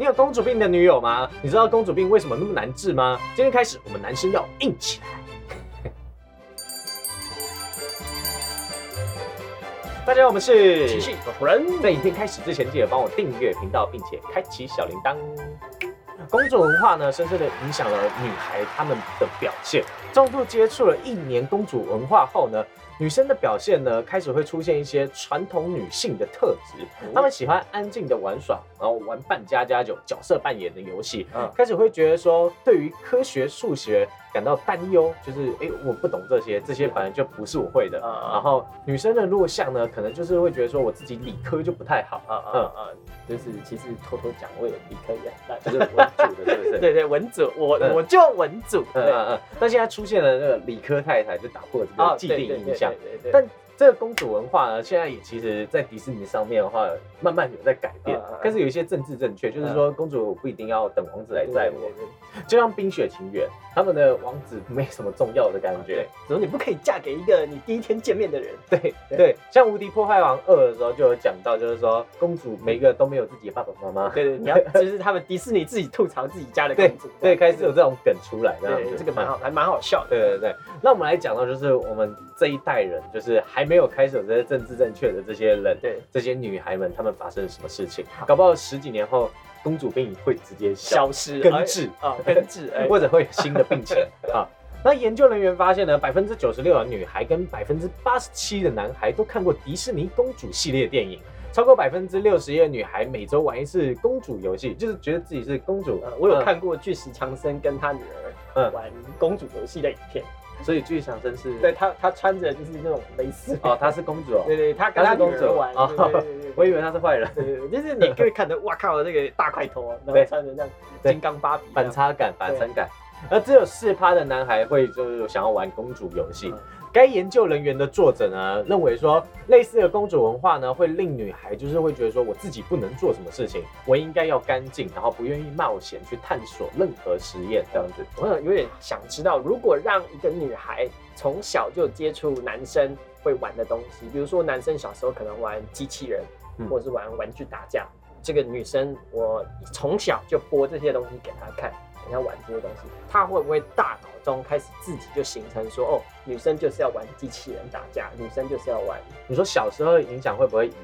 你有公主病的女友吗？你知道公主病为什么那么难治吗？今天开始，我们男生要硬起来。大家好，我们是奇迹主人，在影片开始之前，记得帮我订阅频道，并且开启小铃铛。公主文化呢，深深的影响了女孩她们的表现。重度接触了一年公主文化后呢，女生的表现呢，开始会出现一些传统女性的特质。她们喜欢安静的玩耍，然后玩扮家家酒、角色扮演的游戏。嗯开始会觉得说，对于科学、数学感到担忧，就是哎、诶我不懂这些，这些本来就不是我会的。嗯嗯然后女生的弱项呢，可能就是会觉得说，我自己理科就不太好。啊啊啊！就是其实偷偷讲，我也理科也很烂，就是文组的，是不是？对对，文组，我嗯我就文组，对嗯嗯嗯。但现在出现了那个理科太太，就打破了这个既定印象。，对对对对。但这个公主文化呢，现在也其实，在迪士尼上面的话，慢慢有在改变嗯嗯嗯，开始有一些政治正确，就是说公主不一定要等王子来载我，对对就像《冰雪情缘》，他们的王子没什么重要的感对觉。，只是你不可以嫁给一个你第一天见面的人，对对。对，像《无敌破坏王二》的时候就有讲到，就是说公主每个都没有自己的爸爸妈妈。对对，你要 就是他们迪士尼自己吐槽自己家的公主，对，开始有这种梗出来，这样子。对这个蛮好，还蛮好笑的，对对对，那我们来讲到就是我们这一代人，就是还没有开始有这些政治正确的这些人，对，这些女孩们，她们发生了什么事情？搞不好十几年后，公主病会直接消，失根治。啊，根治，哎。或者会有新的病情。啊。那研究人员发现呢，百分之九十六的女孩跟百分之八十七的男孩都看过迪士尼公主系列电影，超过百分之六十一的女孩每周玩一次公主游戏，就是觉得自己是公主。呃我有嗯，看过巨石强森跟他女儿嗯。玩公主游戏的影片，所以巨想真是对他他穿着就是那种蕾丝，哦，她是公主哦，对对，她她是公主我以为她是坏人。对对对，就是你可以看的，哇靠，那个大块头，然对。后穿着这样金刚芭比，反差感、反差感。而只有四趴的男孩会就是想要玩公主游戏嗯。该研究人员的作者呢认为说，类似的公主文化呢会令女孩就是会觉得说，我自己不能做什么事情，我应该要干净，然后不愿意冒险去探索任何实验这样子。我想有点想知道，如果让一个女孩从小就接触男生会玩的东西，比如说男生小时候可能玩机器人，嗯或者是玩玩具打架，这个女生我从小就播这些东西给她看，给她玩这些东西，他会不会大脑中开始自己就形成说，哦，女生就是要玩机器人打架，女生就是要玩你说小时候的影响会不会影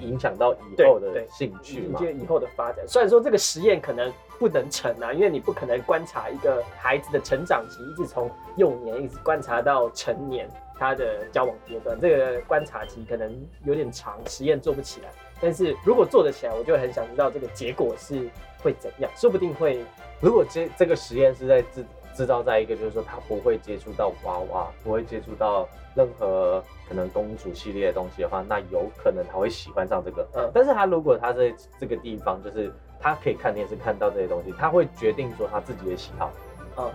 影响到以后的对兴趣嘛就？以后的发展。虽然说这个实验可能不能成啊，因为你不可能观察一个孩子的成长期，一直从幼年一直观察到成年他的交往阶段，这个观察期可能有点长，实验做不起来。但是如果做得起来，我就很想知道这个结果是会怎样，说不定会如果这这个实验是在制制造在一个，就是说他不会接触到娃娃，不会接触到任何可能公主系列的东西的话，那有可能他会喜欢上这个。嗯。但是他如果他在这个地方，就是他可以看电视看到这些东西，他会决定说他自己的喜好，嗯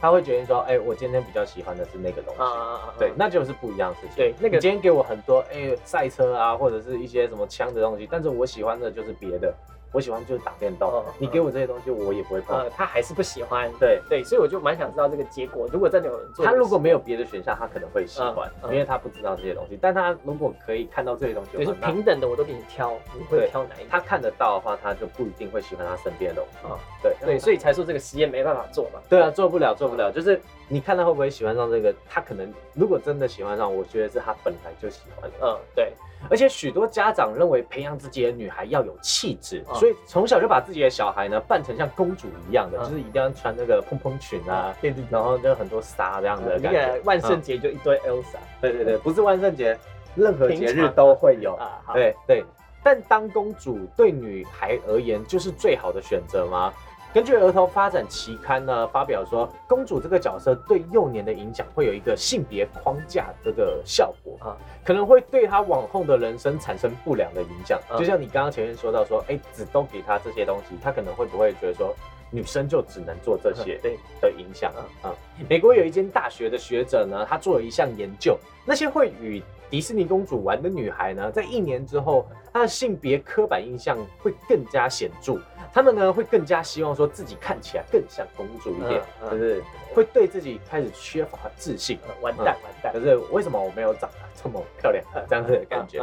他会决定说，哎、我今天比较喜欢的是那个东西。啊对，那就是不一样的事情。对那个今天给我很多哎赛、车啊，或者是一些什么枪的东西，但是我喜欢的就是别的，我喜欢就是打电动。嗯你给我这些东西，我也不会碰。呃他还是不喜欢。对，对，所以我就蛮想知道这个结果。如果真的有人做他如果没有别的选项，他可能会喜欢，因为他不知道这些东西。但他如果可以看到这些东西对是平等的，我都给你挑，你会挑哪一个？他看得到的话，他就不一定会喜欢他身边的东西。啊对对，所以才说这个实验没办法做嘛。对啊，做不了，做不了。就是你看他会不会喜欢上这个，他可能如果真的喜欢上，我觉得是他本来就喜欢的。嗯，对，而且许多家长认为培养自己的女孩要有气质，嗯所以从小就把自己的小孩呢扮成像公主一样的，嗯就是一定要穿那个蓬蓬裙啊，然后就很多纱这样的那感觉。个万圣节就一堆 Elsa 对对对，不是万圣节，任何节日都会有。对对，但当公主对女孩而言就是最好的选择吗？根据儿童发展期刊呢发表说，公主这个角色对幼年的影响会有一个性别框架这个效果啊可能会对她往后的人生产生不良的影响。嗯就像你刚刚前面说到说，哎，只都给她这些东西，她可能会不会觉得说，女生就只能做这些？对，的影响啊、美国有一间大学的学者呢，他做了一项研究，那些会与迪士尼公主玩的女孩呢，在一年之后，她的性别刻板印象会更加显著。她们呢会更加希望说自己看起来更像公主一点，嗯嗯就是会对自己开始缺乏自信。呃完蛋完蛋可，是为什么我没有长得这么漂亮？这样子的感觉。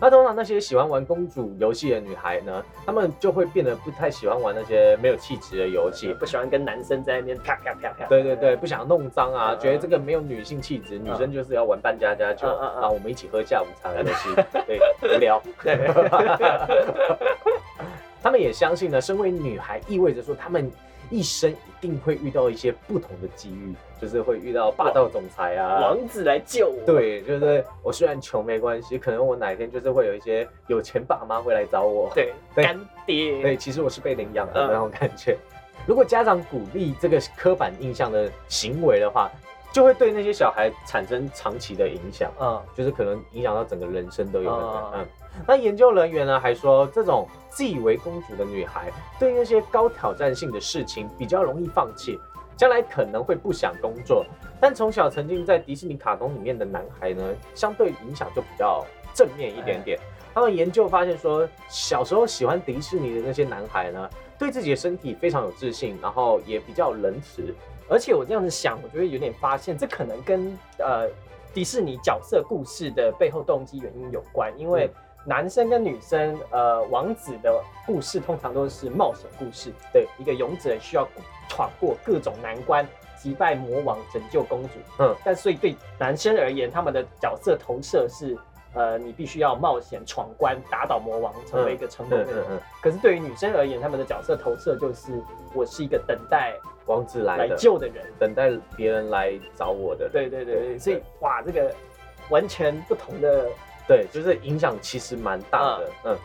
那通常那些喜欢玩公主游戏的女孩呢，她们就会变得不太喜欢玩那些没有气质的游戏。不喜欢跟男生在那边啪啪啪啪。对对对，不想弄脏啊，嗯觉得这个没有女性气质，女生就是要玩扮家家酒，然后我们一起喝下午茶的东西，对，无聊。对，他们也相信呢，身为女孩意味着说，他们一生一定会遇到一些不同的机遇，就是会遇到霸道总裁啊。王子来救我。对，就是我虽然穷没关系，可能我哪一天就是会有一些有钱爸妈会来找我。对，对干爹。对，其实我是被领养的嗯那种感觉。如果家长鼓励这个刻板印象的行为的话，就会对那些小孩产生长期的影响。嗯，就是可能影响到整个人生都有可能。哦嗯，那研究人员呢还说，这种自以为公主的女孩，对那些高挑战性的事情比较容易放弃，将来可能会不想工作。但从小曾经在迪士尼卡通里面的男孩呢，相对影响就比较正面一点点。他们研究发现说，小时候喜欢迪士尼的那些男孩呢，对自己的身体非常有自信，然后也比较仁慈。而且我这样子想，我觉得有点发现，这可能跟呃迪士尼角色故事的背后动机原因有关。因为嗯男生跟女生，呃，王子的故事通常都是冒险故事，对一个勇者需要闯过各种难关，击败魔王，拯救公主。嗯，但所以对男生而言，他们的角色投射是。呃，你必须要冒险闯关，打倒魔王，成为一个成功的人。嗯嗯嗯，可是对于女生而言，他们的角色投射就是我是一个等待王子来来，救的人。等待别人来找我的。对对对对，所以哇，这个完全不同的，对，就是影响其实蛮大的，嗯，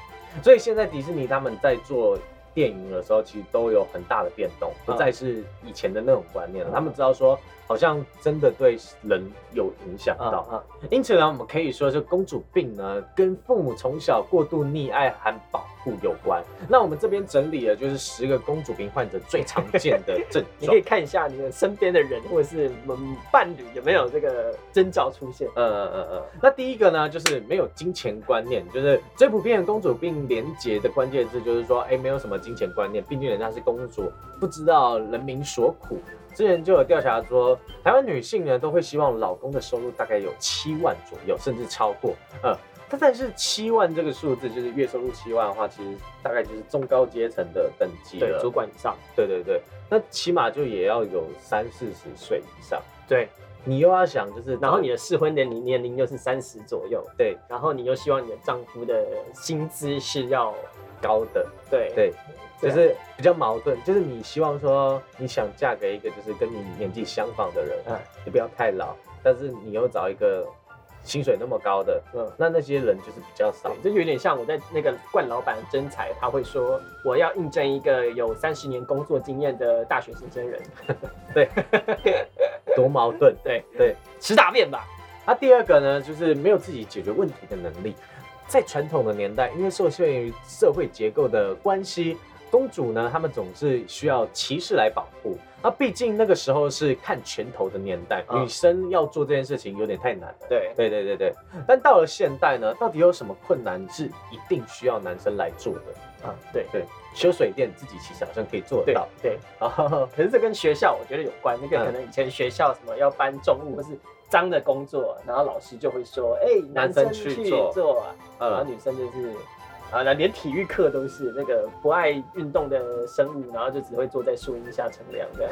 所以现在迪士尼他们在做电影的时候，其实都有很大的变动，不再是以前的那种观念了。嗯他们知道说，好像真的对人有影响啊到，啊，因此呢，我们可以说是公主病呢，跟父母从小过度溺爱和保护有关。那我们这边整理了就是十个公主病患者最常见的症状 你可以。看一下你的身边的人或者是嗯伴侣有没有这个征兆出现。呃呃呃呃，那第一个呢，就是没有金钱观念，就是最普遍的公主病连结的关键字就是说，哎，没有什么金钱观念，毕竟人家是公主，不知道人民所苦。之前就有调查说，台湾女性呢都会希望老公的收入大概有七万左右，甚至超过。呃，但但是七万这个数字，就是月收入七万的话，其实大概就是中高阶层的等级对，了。主管以上。对对对，那起码就也要有三四十岁以上。对，你又要想，就是然后你的适婚年龄年龄又是三十左右，对然后你又希望你的丈夫的薪资是要高的。对对，就是比较矛盾，就是你希望说你想嫁给一个就是跟你年纪相仿的人，嗯你不要太老，但是你又找一个薪水那么高的，嗯。那那些人就是比较少这就有点像我在那个冠老板征才，他会说我要应征一个有三十年工作经验的大学新鲜人，对 多矛盾。对对，吃大便吧。那、第二个呢，就是没有自己解决问题的能力。在传统的年代，因为受限于社会结构的关系，公主呢，她们总是需要骑士来保护。那毕竟那个时候是看拳头的年代，嗯女生要做这件事情有点太难了。对，对对对对，但到了现代呢，到底有什么困难是一定需要男生来做的？啊，对对，修水电自己其实好像可以做得对到。对。哦，可是这跟学校我觉得有关，那个嗯可能以前学校什么要搬重物或是脏的工作，然后老师就会说，哎、男男生生去去做做啊，然后呃，女生就是。啊，那连体育课都是那个不爱运动的生物，然后就只会坐在树荫下乘凉这样。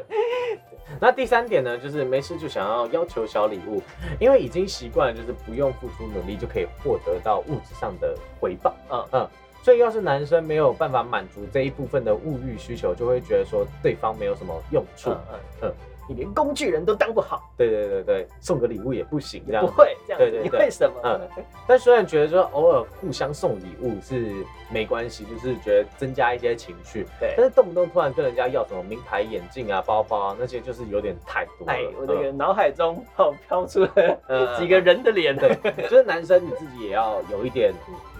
那第三点呢，就是没事就想要要求小礼物，因为已经习惯了，就是不用付出努力就可以获得到物质上的回报。嗯嗯，所以要是男生没有办法满足这一部分的物欲需求，就会觉得说对方没有什么用处。嗯嗯嗯你连工具人都当不好，对对对对，送个礼物也不行这样不。会这样子，对对对你为什么？嗯但虽然觉得说偶尔互相送礼物是没关系，就是觉得增加一些情趣，对但是动不动突然跟人家要什么名牌眼镜啊、包包啊，那些就是有点太多了。哎，我那个脑海中好飘出了嗯几个人的脸，对，就是男生你自己也要有一点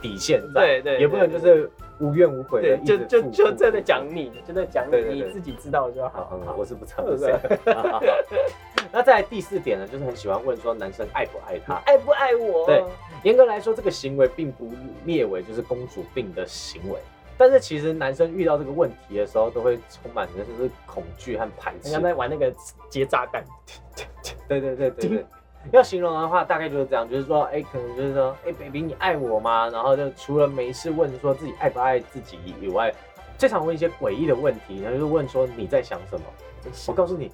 底线在，对对，也不能就是无怨无悔的对，就就就这真的讲你，就在讲你你自己知道就好好。，嗯我是不知道是是谁。好好好那再来第四点呢，就是很喜欢问说男生爱不爱他。爱不爱我？对严格来说，这个行为并不列为就是公主病的行为，但是其实男生遇到这个问题的时候，都会充满着就是恐惧和排斥人家。在玩那个结炸弹，对对对对对，要形容的话，大概就是这样，就是说，哎、可能就是说，哎、b a b y 你爱我吗？然后就除了没事问说自己爱不爱自己以外，最常问一些诡异的问题，然后就问说你在想什么？我告诉你，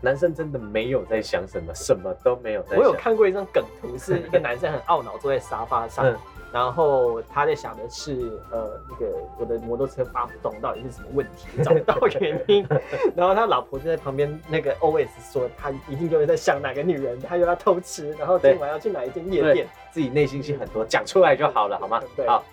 男生真的没有在想什么，什么都没有在想。我有看过一张梗图，是一个男生很懊恼坐在沙发上，嗯然后他在想的是，呃，那个我的摩托车发不动到底是什么问题，找不到原因。然后他老婆就在旁边那个 always 说，他一定就是在想哪个女人，他又要偷吃，然后今晚要去哪一间夜店。自己内心戏很多，讲出来就好了，好吗？对好。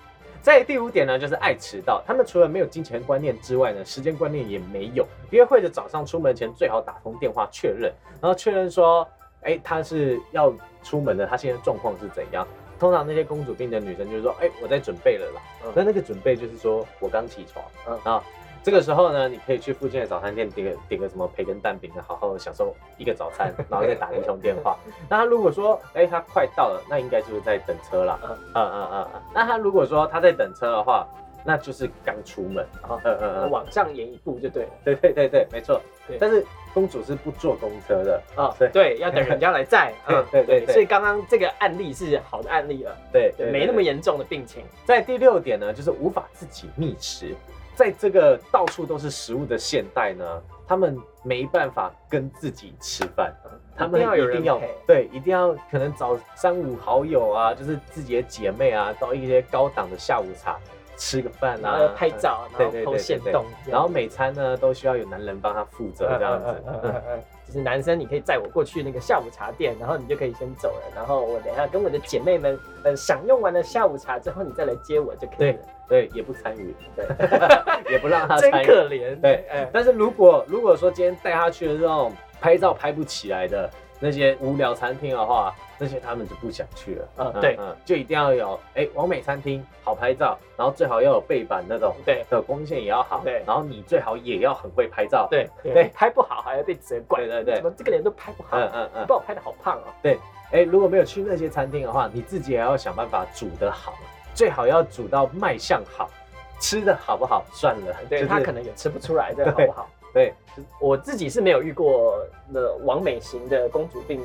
在第五点呢，就是爱迟到。他们除了没有金钱观念之外呢，时间观念也没有。约会的早上出门前最好打通电话确认，然后确认说，哎，他是要出门的，他现在状况是怎样？通常那些公主病的女生就是说，哎，我在准备了啦。嗯那那个准备就是说我刚起床，嗯啊，这个时候呢，你可以去附近的早餐店点个点个什么培根蛋饼，好好享受一个早餐，然后再打一通电话。那他如果说，哎、他快到了，那应该就是在等车啦。嗯嗯嗯嗯嗯。那他如果说他在等车的话，那就是刚出门。好嗯嗯嗯。往上延一步就对了。对对对对，没错。但是公主是不坐公车的。啊、对对，要等人家来载。对嗯对对对所以刚刚这个案例是好的案例了，对对，没那么。严重的病情。在第六点呢，就是无法自己觅食。在这个到处都是食物的现代呢，他们没办法跟自己吃饭。他们一定要对，一定要可能找三五好友啊，就是自己的姐妹啊，到一些高档的下午茶吃个饭啊然后要，拍照，然后偷现对动，然后每餐呢都需要有男人帮他负责这样子。就是男生，你可以载我过去那个下午茶店，然后你就可以先走了，然后我等一下跟我的姐妹们，呃，享用完了下午茶之后，你再来接我就可以了。对，也不参与，对，也不让他真参与。可怜。对哎，但是如果如果说今天带他去的这种拍照拍不起来的那些无聊餐厅的话，那些他们就不想去了。嗯对嗯，就一定要有哎完美餐厅好拍照，然后最好要有背板那种对的光线也要好，对然后你最好也要很会拍照。对对对，拍不好还要被责怪。对对对怎么这个人都拍不好？嗯嗯嗯把我拍的好胖哦。对哎，如果没有去那些餐厅的话，你自己也要想办法煮的好，最好要煮到卖相好，吃的好不好算了。对就是他可能也吃不出来，这好不好？对，我自己是没有遇过那王美型的公主病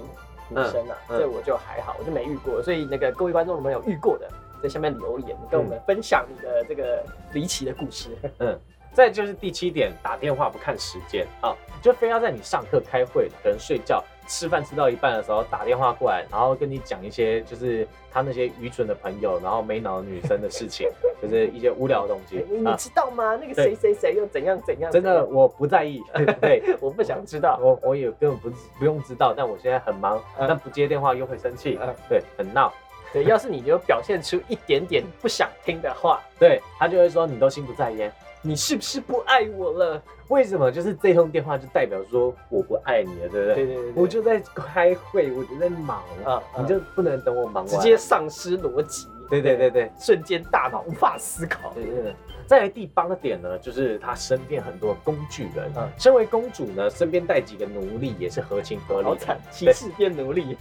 女生啊，嗯嗯这我就还好，我就没遇过。所以那个各位观众朋友遇过的，在下面留言跟我们分享你的这个离奇的故事。嗯，再就是第七点，打电话不看时间啊，就非要在你上课、开会、可能睡觉、吃饭吃到一半的时候打电话过来，然后跟你讲一些就是他那些愚蠢的朋友，然后没脑的女生的事情，就是一些无聊的东西你。知道吗？那个对谁谁谁又怎样怎样？真的我不在意，对 我不想知道。我我也根本不不用知道，但我现在很忙，嗯但不接电话又会生气嗯，对，很闹。对，要是你有表现出一点点不想听的话，对他就会说你都心不在焉，你是不是不爱我了？为什么？就是这通电话就代表说我不爱你了，对不对？对对对，我就在开会，我就在忙，啊你就不能等我忙完？直接丧失逻辑。对对对对瞬间大脑无法思考。对对对。再来第八个点呢，就是她身边很多工具人。嗯身为公主呢，身边带几个奴隶也是合情合理的。好惨，骑士变奴隶。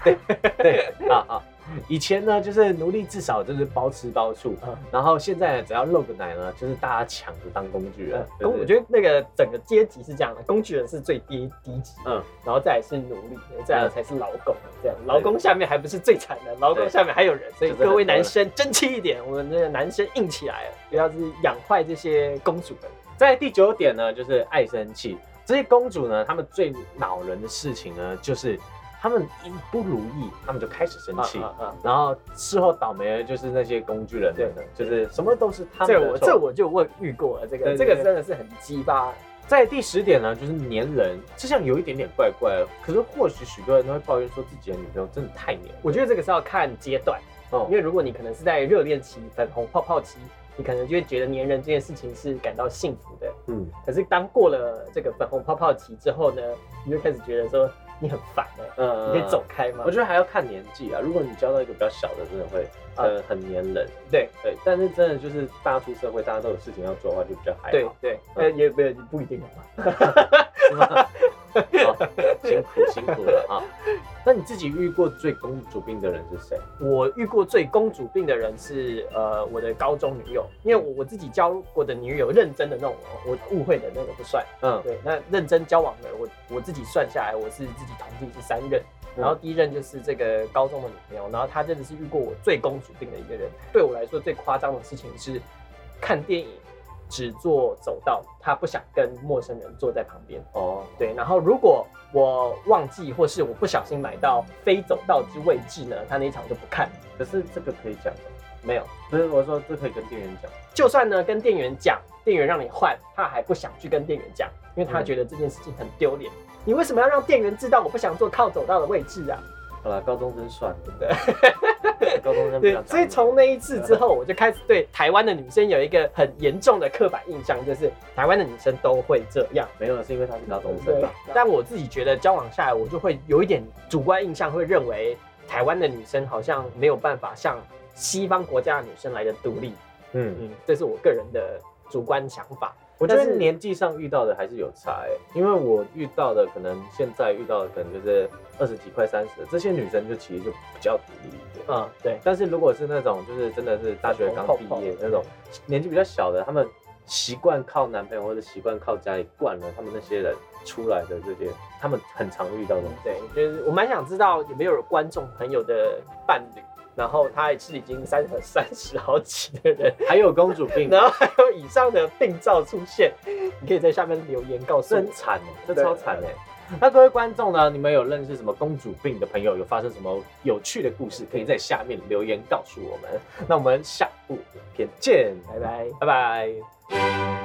对啊 啊！以前呢，就是奴隶至少就是包吃包住，嗯然后现在呢只要露个奶呢，就是大家抢着当工具人。对公，不对我觉得那个整个阶级是这样的，工具人是最低低级，嗯，然后再来是奴隶，再来嗯才是劳工，这样劳工下面还不是最惨的，劳工下面还有人，所以各位男生争气一点，我们这个男生硬起来了，不要是养坏这些公主们。在第九点呢，就是爱生气。这些公主呢，她们最恼人的事情呢，就是她们一不如意，他们就开始生气。啊啊然后事后倒霉的就是那些工具人对的，就是什么都是他这们的错。我这我就问遇过了，这个这个真的是很鸡巴。在第十点呢，就是黏人，这像有一点点怪怪，可是或许许多人都会抱怨说自己的女朋友真的太黏。我觉得这个是要看阶段，哦因为如果你可能是在热恋期、粉红泡泡期，你可能就会觉得黏人这件事情是感到幸福的。嗯，可是当过了这个粉红泡泡期之后呢，你就开始觉得说你很烦哎、嗯你可以走。开吗？我觉得还要看年纪啊，如果你交到一个比较小的，真的会呃很黏人。对对，但是真的就是大家出社会，大家都有事情要做的话，就比较还好。对对，呃也 不不一定嘛。辛苦辛苦了啊！那你自己遇过最公主病的人是谁？我遇过最公主病的人是呃我的高中女友，因为我我自己交过的女友认真的那种哦，我误会的那个不算。嗯对，那认真交往的我我自己算下来，我是自己统计是三任。然后第一任就是这个高中的女朋友，然后她真的是遇过我最公主病的一个人。对我来说最夸张的事情是看电影只做走道，他不想跟陌生人坐在旁边。哦，对，然后如果我忘记或是我不小心买到非走道之位置呢，他那一场就不看。可是这个可以讲的，没有，不是我说这可以跟店员讲。就算呢跟店员讲，店员让你换，他还不想去跟店员讲，因为他觉得这件事情很丢脸。你为什么要让店员知道我不想坐靠走道的位置啊？好了，高中生算了，高中生不对，所以从那一次之后，我就开始对台湾的女生有一个很严重的刻板印象，就是台湾的女生都会这样。没有，是因为她是高中生对？，但我自己觉得交往下来，我就会有一点主观印象，会认为台湾的女生好像没有办法像西方国家的女生来的独立。嗯，嗯，这是我个人的主观想法。我觉得年纪上遇到的还是有差哎、因为我遇到的可能现在遇到的可能就是二十几快三十，这些女生就其实就比较独立一点。嗯，对，但是如果是那种就是真的是大学刚毕业那种年纪比较小的，他们习惯靠男朋友或者习惯靠家里惯了，他们那些人出来的这些，他们很常遇到的。对，就是我蛮想知道有没有观众朋友的伴侣，然后他也是已经三 三十好几的人，还有公主病，然后还有以上的病灶出现，你可以在下面留言告诉我这很。惨哎，这超惨哎。那各位观众呢？你们有认识什么公主病的朋友？有发生什么有趣的故事？可以在下面留言告诉我们。那我们下部影片见，拜拜。拜拜。